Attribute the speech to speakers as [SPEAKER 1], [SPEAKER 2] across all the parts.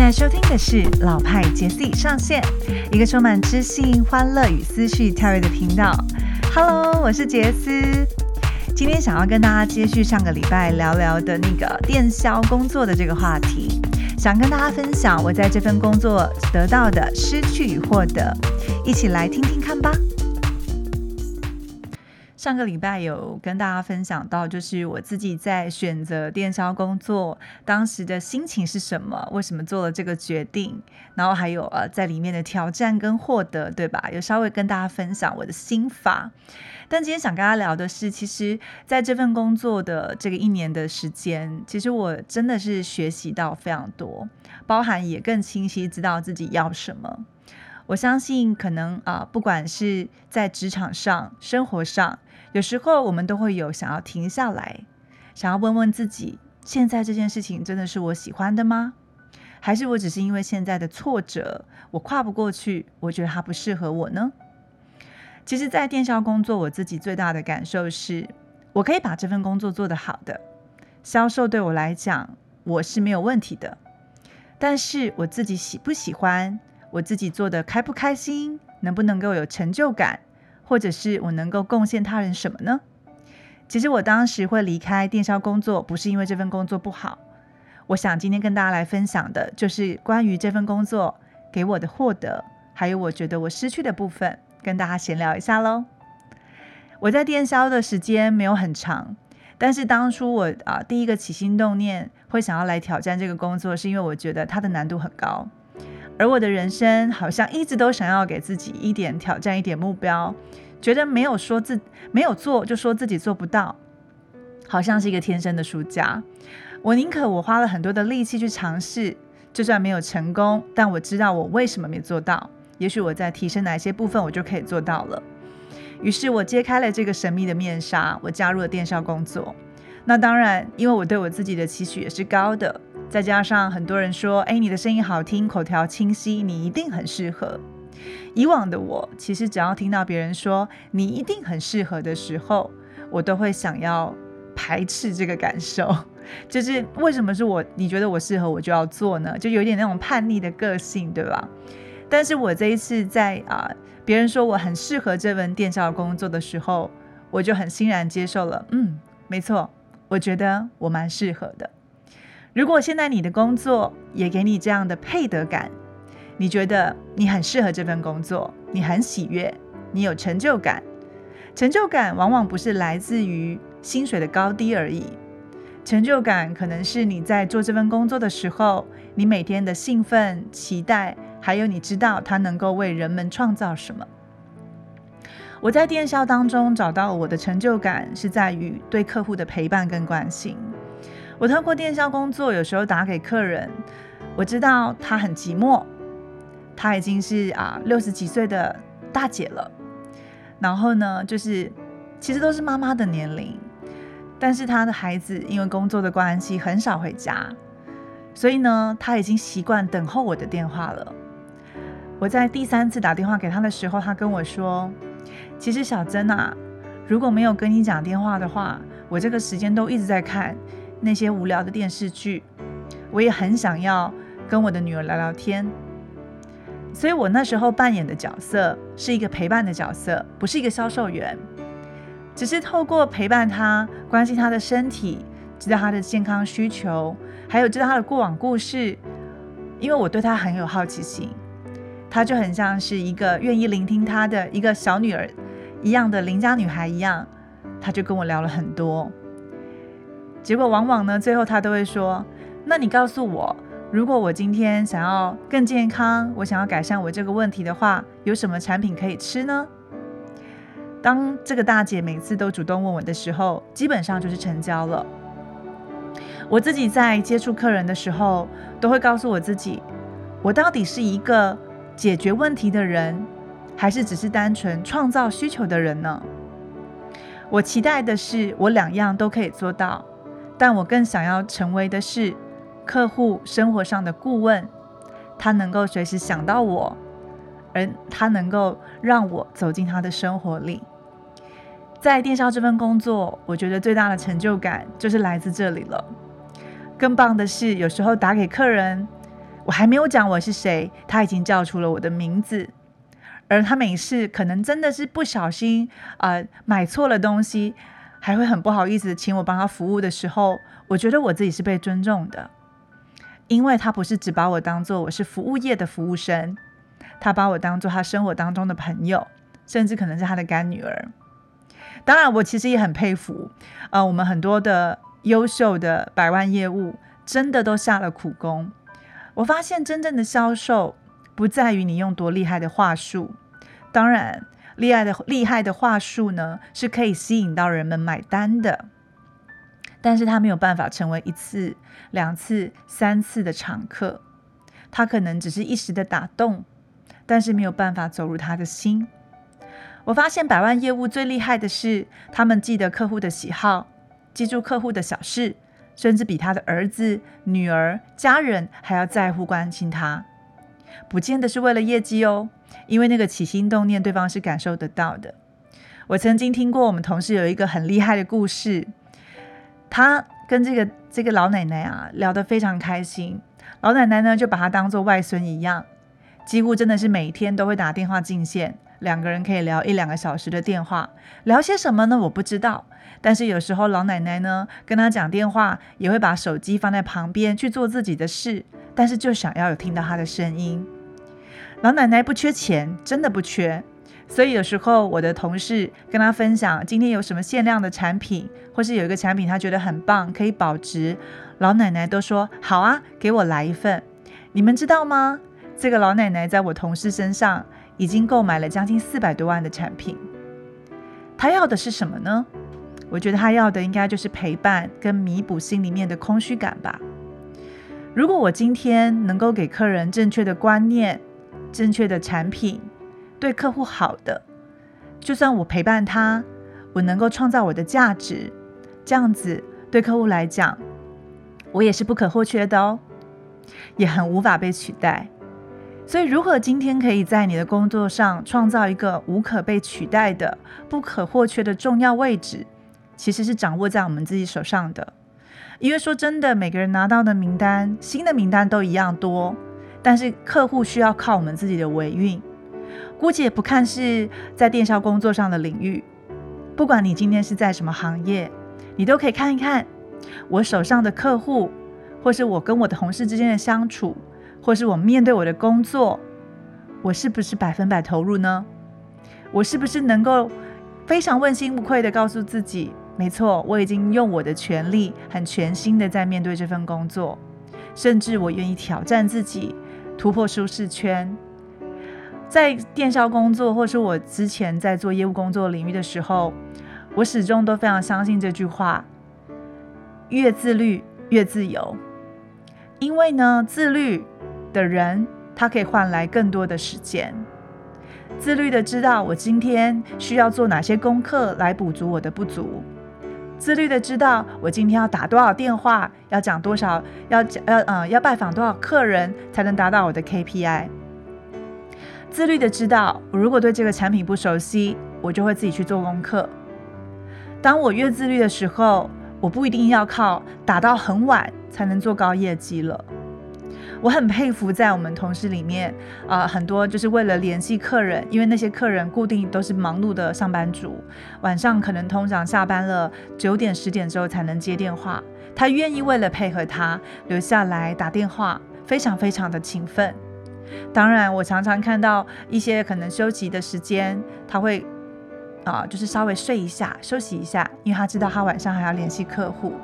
[SPEAKER 1] 现在收听的是老派杰 C 上线，一个充满知性、欢乐与思绪跳跃的频道。Hello，我是杰斯，今天想要跟大家接续上个礼拜聊聊的那个电销工作的这个话题，想跟大家分享我在这份工作得到的失去与获得，一起来听听看吧。上个礼拜有跟大家分享到，就是我自己在选择电销工作当时的心情是什么，为什么做了这个决定，然后还有呃在里面的挑战跟获得，对吧？有稍微跟大家分享我的心法。但今天想跟大家聊的是，其实在这份工作的这个一年的时间，其实我真的是学习到非常多，包含也更清晰知道自己要什么。我相信可能啊，不管是在职场上、生活上。有时候我们都会有想要停下来，想要问问自己：现在这件事情真的是我喜欢的吗？还是我只是因为现在的挫折，我跨不过去，我觉得它不适合我呢？其实，在电销工作，我自己最大的感受是，我可以把这份工作做得好的，销售对我来讲我是没有问题的。但是我自己喜不喜欢，我自己做的开不开心，能不能够有成就感？或者是我能够贡献他人什么呢？其实我当时会离开电销工作，不是因为这份工作不好。我想今天跟大家来分享的，就是关于这份工作给我的获得，还有我觉得我失去的部分，跟大家闲聊一下喽。我在电销的时间没有很长，但是当初我啊第一个起心动念会想要来挑战这个工作，是因为我觉得它的难度很高。而我的人生好像一直都想要给自己一点挑战，一点目标，觉得没有说自没有做就说自己做不到，好像是一个天生的输家。我宁可我花了很多的力气去尝试，就算没有成功，但我知道我为什么没做到。也许我在提升哪些部分，我就可以做到了。于是我揭开了这个神秘的面纱，我加入了电销工作。那当然，因为我对我自己的期许也是高的。再加上很多人说，哎，你的声音好听，口条清晰，你一定很适合。以往的我，其实只要听到别人说你一定很适合的时候，我都会想要排斥这个感受。就是为什么是我？你觉得我适合，我就要做呢？就有点那种叛逆的个性，对吧？但是我这一次在啊，别人说我很适合这份电销工作的时候，我就很欣然接受了。嗯，没错，我觉得我蛮适合的。如果现在你的工作也给你这样的配得感，你觉得你很适合这份工作，你很喜悦，你有成就感。成就感往往不是来自于薪水的高低而已，成就感可能是你在做这份工作的时候，你每天的兴奋、期待，还有你知道它能够为人们创造什么。我在电销当中找到我的成就感，是在于对客户的陪伴跟关心。我透过电销工作，有时候打给客人，我知道他很寂寞，他已经是啊六十几岁的大姐了。然后呢，就是其实都是妈妈的年龄，但是他的孩子因为工作的关系很少回家，所以呢，他已经习惯等候我的电话了。我在第三次打电话给他的时候，他跟我说：“其实小珍啊，如果没有跟你讲电话的话，我这个时间都一直在看。”那些无聊的电视剧，我也很想要跟我的女儿聊聊天，所以我那时候扮演的角色是一个陪伴的角色，不是一个销售员，只是透过陪伴她，关心她的身体，知道她的健康需求，还有知道她的过往故事，因为我对她很有好奇心，她就很像是一个愿意聆听她的一个小女儿一样的邻家女孩一样，她就跟我聊了很多。结果往往呢，最后他都会说：“那你告诉我，如果我今天想要更健康，我想要改善我这个问题的话，有什么产品可以吃呢？”当这个大姐每次都主动问我的时候，基本上就是成交了。我自己在接触客人的时候，都会告诉我自己：我到底是一个解决问题的人，还是只是单纯创造需求的人呢？我期待的是，我两样都可以做到。但我更想要成为的是客户生活上的顾问，他能够随时想到我，而他能够让我走进他的生活里。在电销这份工作，我觉得最大的成就感就是来自这里了。更棒的是，有时候打给客人，我还没有讲我是谁，他已经叫出了我的名字。而他每次可能真的是不小心啊买错了东西，还会很不好意思请我帮他服务的时候，我觉得我自己是被尊重的，因为他不是只把我当做我是服务业的服务生，他把我当做他生活当中的朋友，甚至可能是他的干女儿。当然，我其实也很佩服，呃，我们很多的优秀的百万业务真的都下了苦功。我发现真正的销售不在于你用多厉害的话术。当然，厉害的厉害的话术呢，是可以吸引到人们买单的，但是他没有办法成为一次、两次、三次的常客，他可能只是一时的打动，但是没有办法走入他的心。我发现百万业务最厉害的是，他们记得客户的喜好，记住客户的小事，甚至比他的儿子、女儿、家人还要在乎关心他。不见得是为了业绩哦，因为那个起心动念，对方是感受得到的。我曾经听过我们同事有一个很厉害的故事，他跟这个这个老奶奶啊聊得非常开心，老奶奶呢就把他当做外孙一样，几乎真的是每天都会打电话进线，两个人可以聊一两个小时的电话，聊些什么呢？我不知道，但是有时候老奶奶呢跟他讲电话，也会把手机放在旁边去做自己的事。但是就想要有听到他的声音。老奶奶不缺钱，真的不缺，所以有时候我的同事跟他分享今天有什么限量的产品，或是有一个产品他觉得很棒，可以保值，老奶奶都说好啊，给我来一份。你们知道吗？这个老奶奶在我同事身上已经购买了将近四百多万的产品。他要的是什么呢？我觉得他要的应该就是陪伴跟弥补心里面的空虚感吧。如果我今天能够给客人正确的观念、正确的产品，对客户好的，就算我陪伴他，我能够创造我的价值，这样子对客户来讲，我也是不可或缺的哦，也很无法被取代。所以，如何今天可以在你的工作上创造一个无可被取代的、不可或缺的重要位置，其实是掌握在我们自己手上的。因为说真的，每个人拿到的名单，新的名单都一样多，但是客户需要靠我们自己的维运。姑且不看是在电销工作上的领域，不管你今天是在什么行业，你都可以看一看我手上的客户，或是我跟我的同事之间的相处，或是我面对我的工作，我是不是百分百投入呢？我是不是能够非常问心无愧的告诉自己？没错，我已经用我的全力，很全心的在面对这份工作，甚至我愿意挑战自己，突破舒适圈。在电销工作，或是我之前在做业务工作领域的时候，我始终都非常相信这句话：越自律越自由。因为呢，自律的人他可以换来更多的时间，自律的知道我今天需要做哪些功课来补足我的不足。自律的知道我今天要打多少电话，要讲多少，要讲要嗯要拜访多少客人才能达到我的 KPI。自律的知道我如果对这个产品不熟悉，我就会自己去做功课。当我越自律的时候，我不一定要靠打到很晚才能做高业绩了。我很佩服在我们同事里面啊，很多就是为了联系客人，因为那些客人固定都是忙碌的上班族，晚上可能通常下班了九点十点之后才能接电话，他愿意为了配合他留下来打电话，非常非常的勤奋。当然，我常常看到一些可能休息的时间，他会啊，就是稍微睡一下，休息一下，因为他知道他晚上还要联系客户。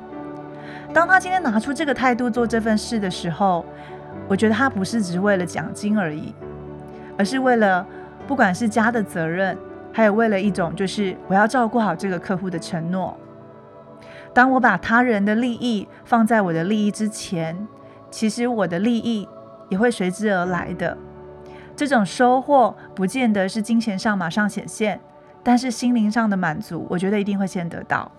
[SPEAKER 1] 当他今天拿出这个态度做这份事的时候，我觉得他不是只为了奖金而已，而是为了不管是家的责任，还有为了一种就是我要照顾好这个客户的承诺。当我把他人的利益放在我的利益之前，其实我的利益也会随之而来的。这种收获不见得是金钱上马上显现，但是心灵上的满足，我觉得一定会先得到。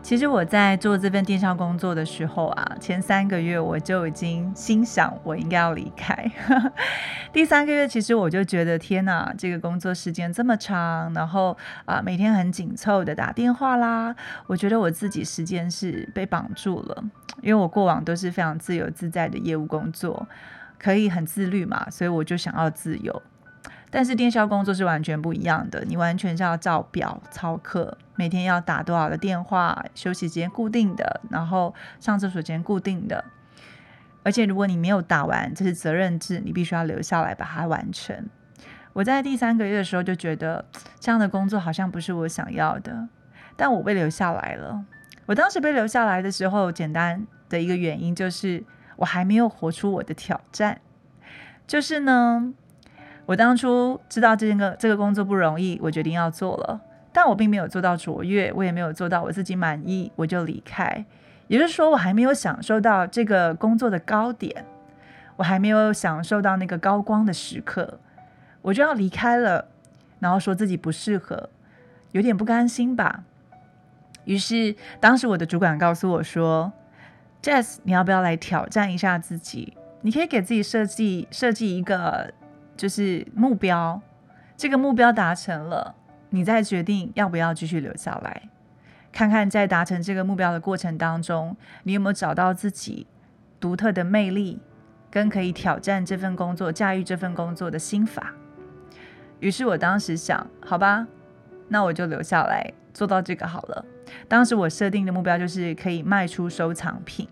[SPEAKER 1] 其实我在做这份电商工作的时候啊，前三个月我就已经心想我应该要离开。第三个月，其实我就觉得天哪，这个工作时间这么长，然后啊每天很紧凑的打电话啦，我觉得我自己时间是被绑住了。因为我过往都是非常自由自在的业务工作，可以很自律嘛，所以我就想要自由。但是电销工作是完全不一样的，你完全是要照表操课，每天要打多少个电话，休息时间固定的，然后上厕所时间固定的。而且如果你没有打完，这是责任制，你必须要留下来把它完成。我在第三个月的时候就觉得这样的工作好像不是我想要的，但我被留下来了。我当时被留下来的时候，简单的一个原因就是我还没有活出我的挑战，就是呢。我当初知道这个这个工作不容易，我决定要做了，但我并没有做到卓越，我也没有做到我自己满意，我就离开。也就是说，我还没有享受到这个工作的高点，我还没有享受到那个高光的时刻，我就要离开了，然后说自己不适合，有点不甘心吧。于是，当时我的主管告诉我说：“Jess，你要不要来挑战一下自己？你可以给自己设计设计一个。”就是目标，这个目标达成了，你再决定要不要继续留下来，看看在达成这个目标的过程当中，你有没有找到自己独特的魅力，跟可以挑战这份工作、驾驭这份工作的心法。于是我当时想，好吧，那我就留下来做到这个好了。当时我设定的目标就是可以卖出收藏品。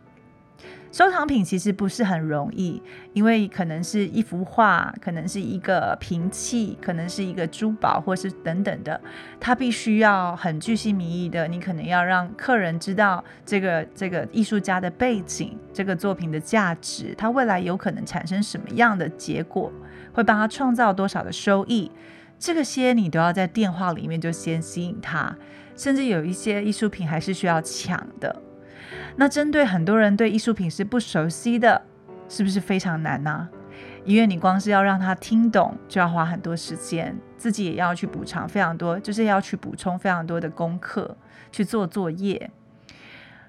[SPEAKER 1] 收藏品其实不是很容易，因为可能是一幅画，可能是一个瓶器，可能是一个珠宝，或是等等的，它必须要很具细迷意的。你可能要让客人知道这个这个艺术家的背景，这个作品的价值，它未来有可能产生什么样的结果，会帮他创造多少的收益，这个些你都要在电话里面就先吸引他，甚至有一些艺术品还是需要抢的。那针对很多人对艺术品是不熟悉的，是不是非常难呢？因为你光是要让他听懂，就要花很多时间，自己也要去补偿非常多，就是要去补充非常多的功课去做作业。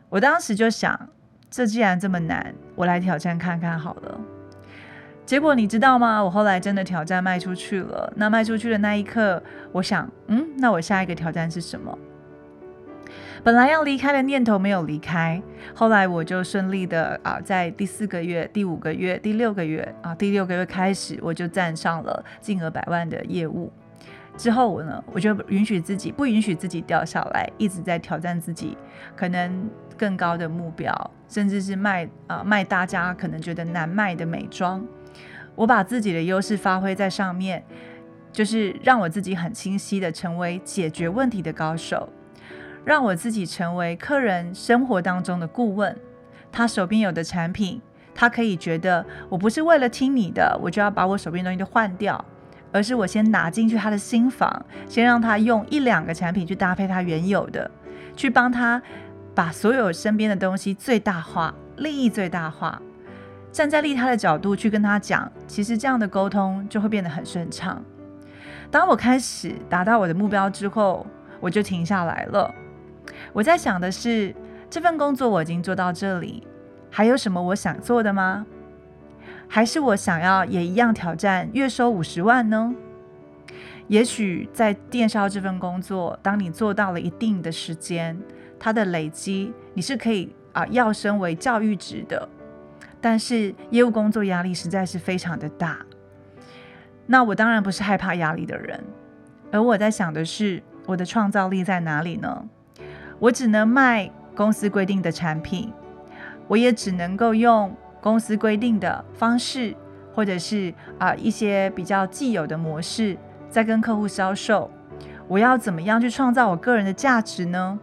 [SPEAKER 1] 我当时就想，这既然这么难，我来挑战看看好了。结果你知道吗？我后来真的挑战卖出去了。那卖出去的那一刻，我想，嗯，那我下一个挑战是什么？本来要离开的念头没有离开，后来我就顺利的啊，在第四个月、第五个月、第六个月啊，第六个月开始我就站上了金额百万的业务。之后我呢，我就允许自己不允许自己掉下来，一直在挑战自己，可能更高的目标，甚至是卖啊卖大家可能觉得难卖的美妆。我把自己的优势发挥在上面，就是让我自己很清晰的成为解决问题的高手。让我自己成为客人生活当中的顾问，他手边有的产品，他可以觉得我不是为了听你的，我就要把我手边东西都换掉，而是我先拿进去他的新房，先让他用一两个产品去搭配他原有的，去帮他把所有身边的东西最大化，利益最大化，站在利他的角度去跟他讲，其实这样的沟通就会变得很顺畅。当我开始达到我的目标之后，我就停下来了。我在想的是，这份工作我已经做到这里，还有什么我想做的吗？还是我想要也一样挑战月收五十万呢？也许在电销这份工作，当你做到了一定的时间，它的累积你是可以啊要升为教育职的。但是业务工作压力实在是非常的大。那我当然不是害怕压力的人，而我在想的是，我的创造力在哪里呢？我只能卖公司规定的产品，我也只能够用公司规定的方式，或者是啊一些比较既有的模式，在跟客户销售。我要怎么样去创造我个人的价值呢？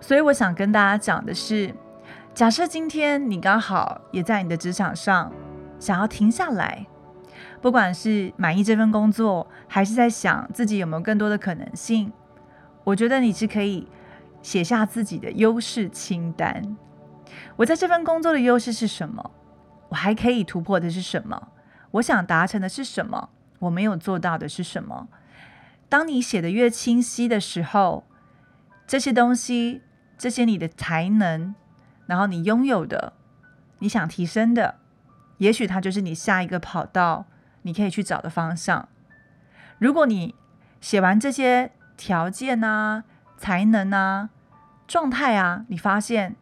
[SPEAKER 1] 所以我想跟大家讲的是，假设今天你刚好也在你的职场上想要停下来，不管是满意这份工作，还是在想自己有没有更多的可能性。我觉得你是可以写下自己的优势清单。我在这份工作的优势是什么？我还可以突破的是什么？我想达成的是什么？我没有做到的是什么？当你写的越清晰的时候，这些东西，这些你的才能，然后你拥有的，你想提升的，也许它就是你下一个跑道，你可以去找的方向。如果你写完这些，条件啊，才能啊，状态啊，你发现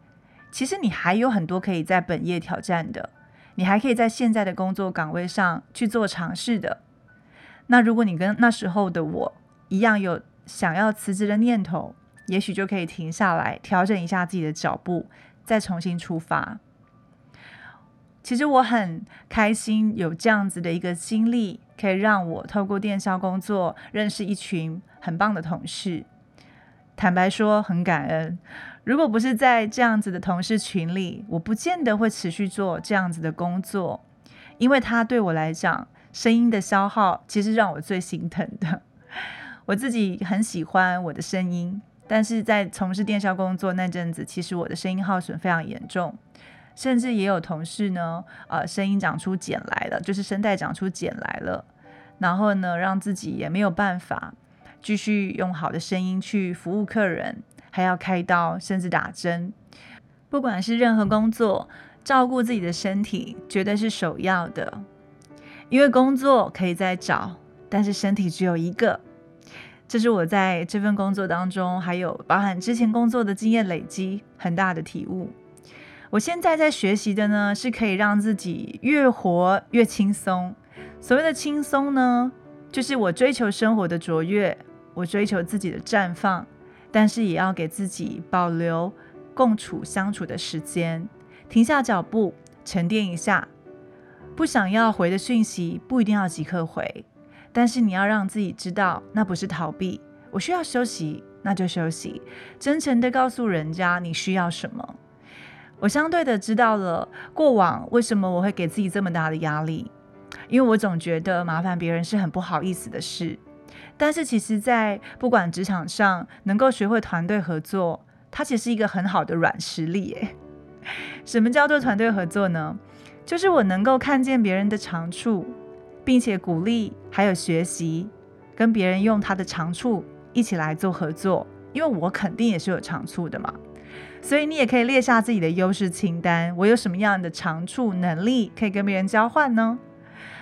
[SPEAKER 1] 其实你还有很多可以在本业挑战的，你还可以在现在的工作岗位上去做尝试的。那如果你跟那时候的我一样有想要辞职的念头，也许就可以停下来，调整一下自己的脚步，再重新出发。其实我很开心有这样子的一个经历，可以让我透过电销工作认识一群很棒的同事。坦白说，很感恩。如果不是在这样子的同事群里，我不见得会持续做这样子的工作，因为它对我来讲，声音的消耗其实让我最心疼的。我自己很喜欢我的声音，但是在从事电销工作那阵子，其实我的声音耗损非常严重。甚至也有同事呢，呃，声音长出茧来了，就是声带长出茧来了，然后呢，让自己也没有办法继续用好的声音去服务客人，还要开刀，甚至打针。不管是任何工作，照顾自己的身体绝对是首要的，因为工作可以再找，但是身体只有一个。这是我在这份工作当中，还有包含之前工作的经验累积很大的体悟。我现在在学习的呢，是可以让自己越活越轻松。所谓的轻松呢，就是我追求生活的卓越，我追求自己的绽放，但是也要给自己保留共处相处的时间，停下脚步，沉淀一下。不想要回的讯息，不一定要即刻回，但是你要让自己知道，那不是逃避。我需要休息，那就休息，真诚的告诉人家你需要什么。我相对的知道了过往为什么我会给自己这么大的压力，因为我总觉得麻烦别人是很不好意思的事。但是其实，在不管职场上能够学会团队合作，它其实是一个很好的软实力。诶，什么叫做团队合作呢？就是我能够看见别人的长处，并且鼓励还有学习，跟别人用他的长处一起来做合作，因为我肯定也是有长处的嘛。所以你也可以列下自己的优势清单。我有什么样的长处、能力可以跟别人交换呢？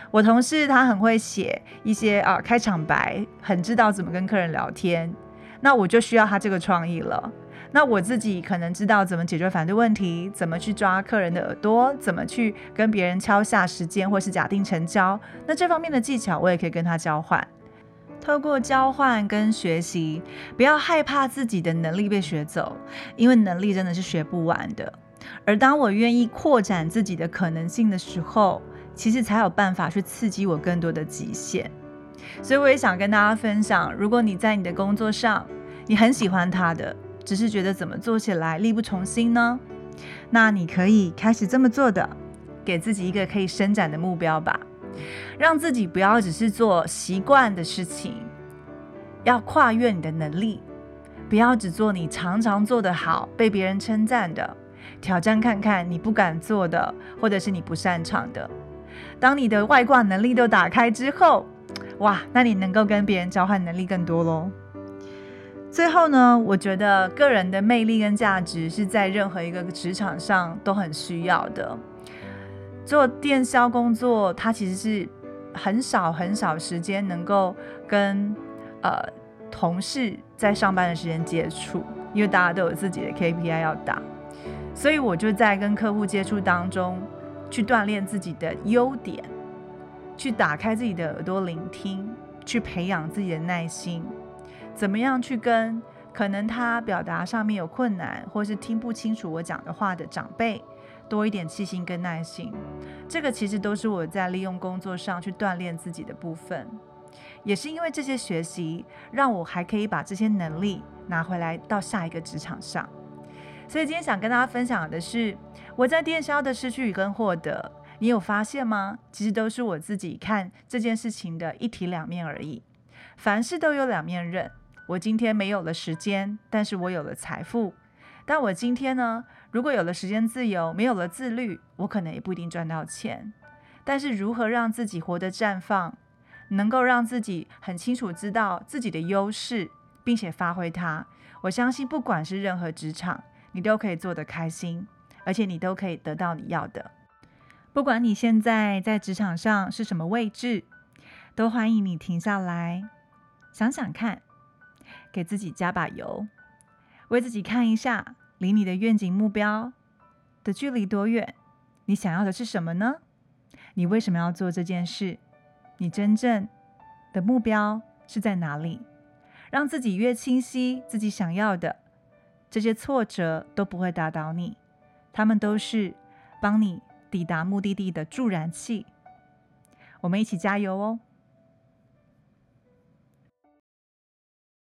[SPEAKER 1] 我同事他很会写一些啊开场白，很知道怎么跟客人聊天。那我就需要他这个创意了。那我自己可能知道怎么解决反对问题，怎么去抓客人的耳朵，怎么去跟别人敲下时间或是假定成交。那这方面的技巧我也可以跟他交换。透过交换跟学习，不要害怕自己的能力被学走，因为能力真的是学不完的。而当我愿意扩展自己的可能性的时候，其实才有办法去刺激我更多的极限。所以我也想跟大家分享，如果你在你的工作上，你很喜欢它的，只是觉得怎么做起来力不从心呢？那你可以开始这么做的，给自己一个可以伸展的目标吧。让自己不要只是做习惯的事情，要跨越你的能力，不要只做你常常做得好、被别人称赞的，挑战看看你不敢做的，或者是你不擅长的。当你的外挂能力都打开之后，哇，那你能够跟别人交换能力更多喽。最后呢，我觉得个人的魅力跟价值是在任何一个职场上都很需要的。做电销工作，它其实是很少很少时间能够跟呃同事在上班的时间接触，因为大家都有自己的 KPI 要打，所以我就在跟客户接触当中去锻炼自己的优点，去打开自己的耳朵聆听，去培养自己的耐心，怎么样去跟可能他表达上面有困难，或是听不清楚我讲的话的长辈。多一点细心跟耐心，这个其实都是我在利用工作上去锻炼自己的部分，也是因为这些学习，让我还可以把这些能力拿回来到下一个职场上。所以今天想跟大家分享的是，我在电销的失去跟获得，你有发现吗？其实都是我自己看这件事情的一体两面而已。凡事都有两面刃，我今天没有了时间，但是我有了财富。但我今天呢？如果有了时间自由，没有了自律，我可能也不一定赚到钱。但是如何让自己活得绽放，能够让自己很清楚知道自己的优势，并且发挥它，我相信不管是任何职场，你都可以做得开心，而且你都可以得到你要的。不管你现在在职场上是什么位置，都欢迎你停下来想想看，给自己加把油，为自己看一下。离你的愿景目标的距离多远？你想要的是什么呢？你为什么要做这件事？你真正的目标是在哪里？让自己越清晰，自己想要的这些挫折都不会打倒你，他们都是帮你抵达目的地的助燃器。我们一起加油哦！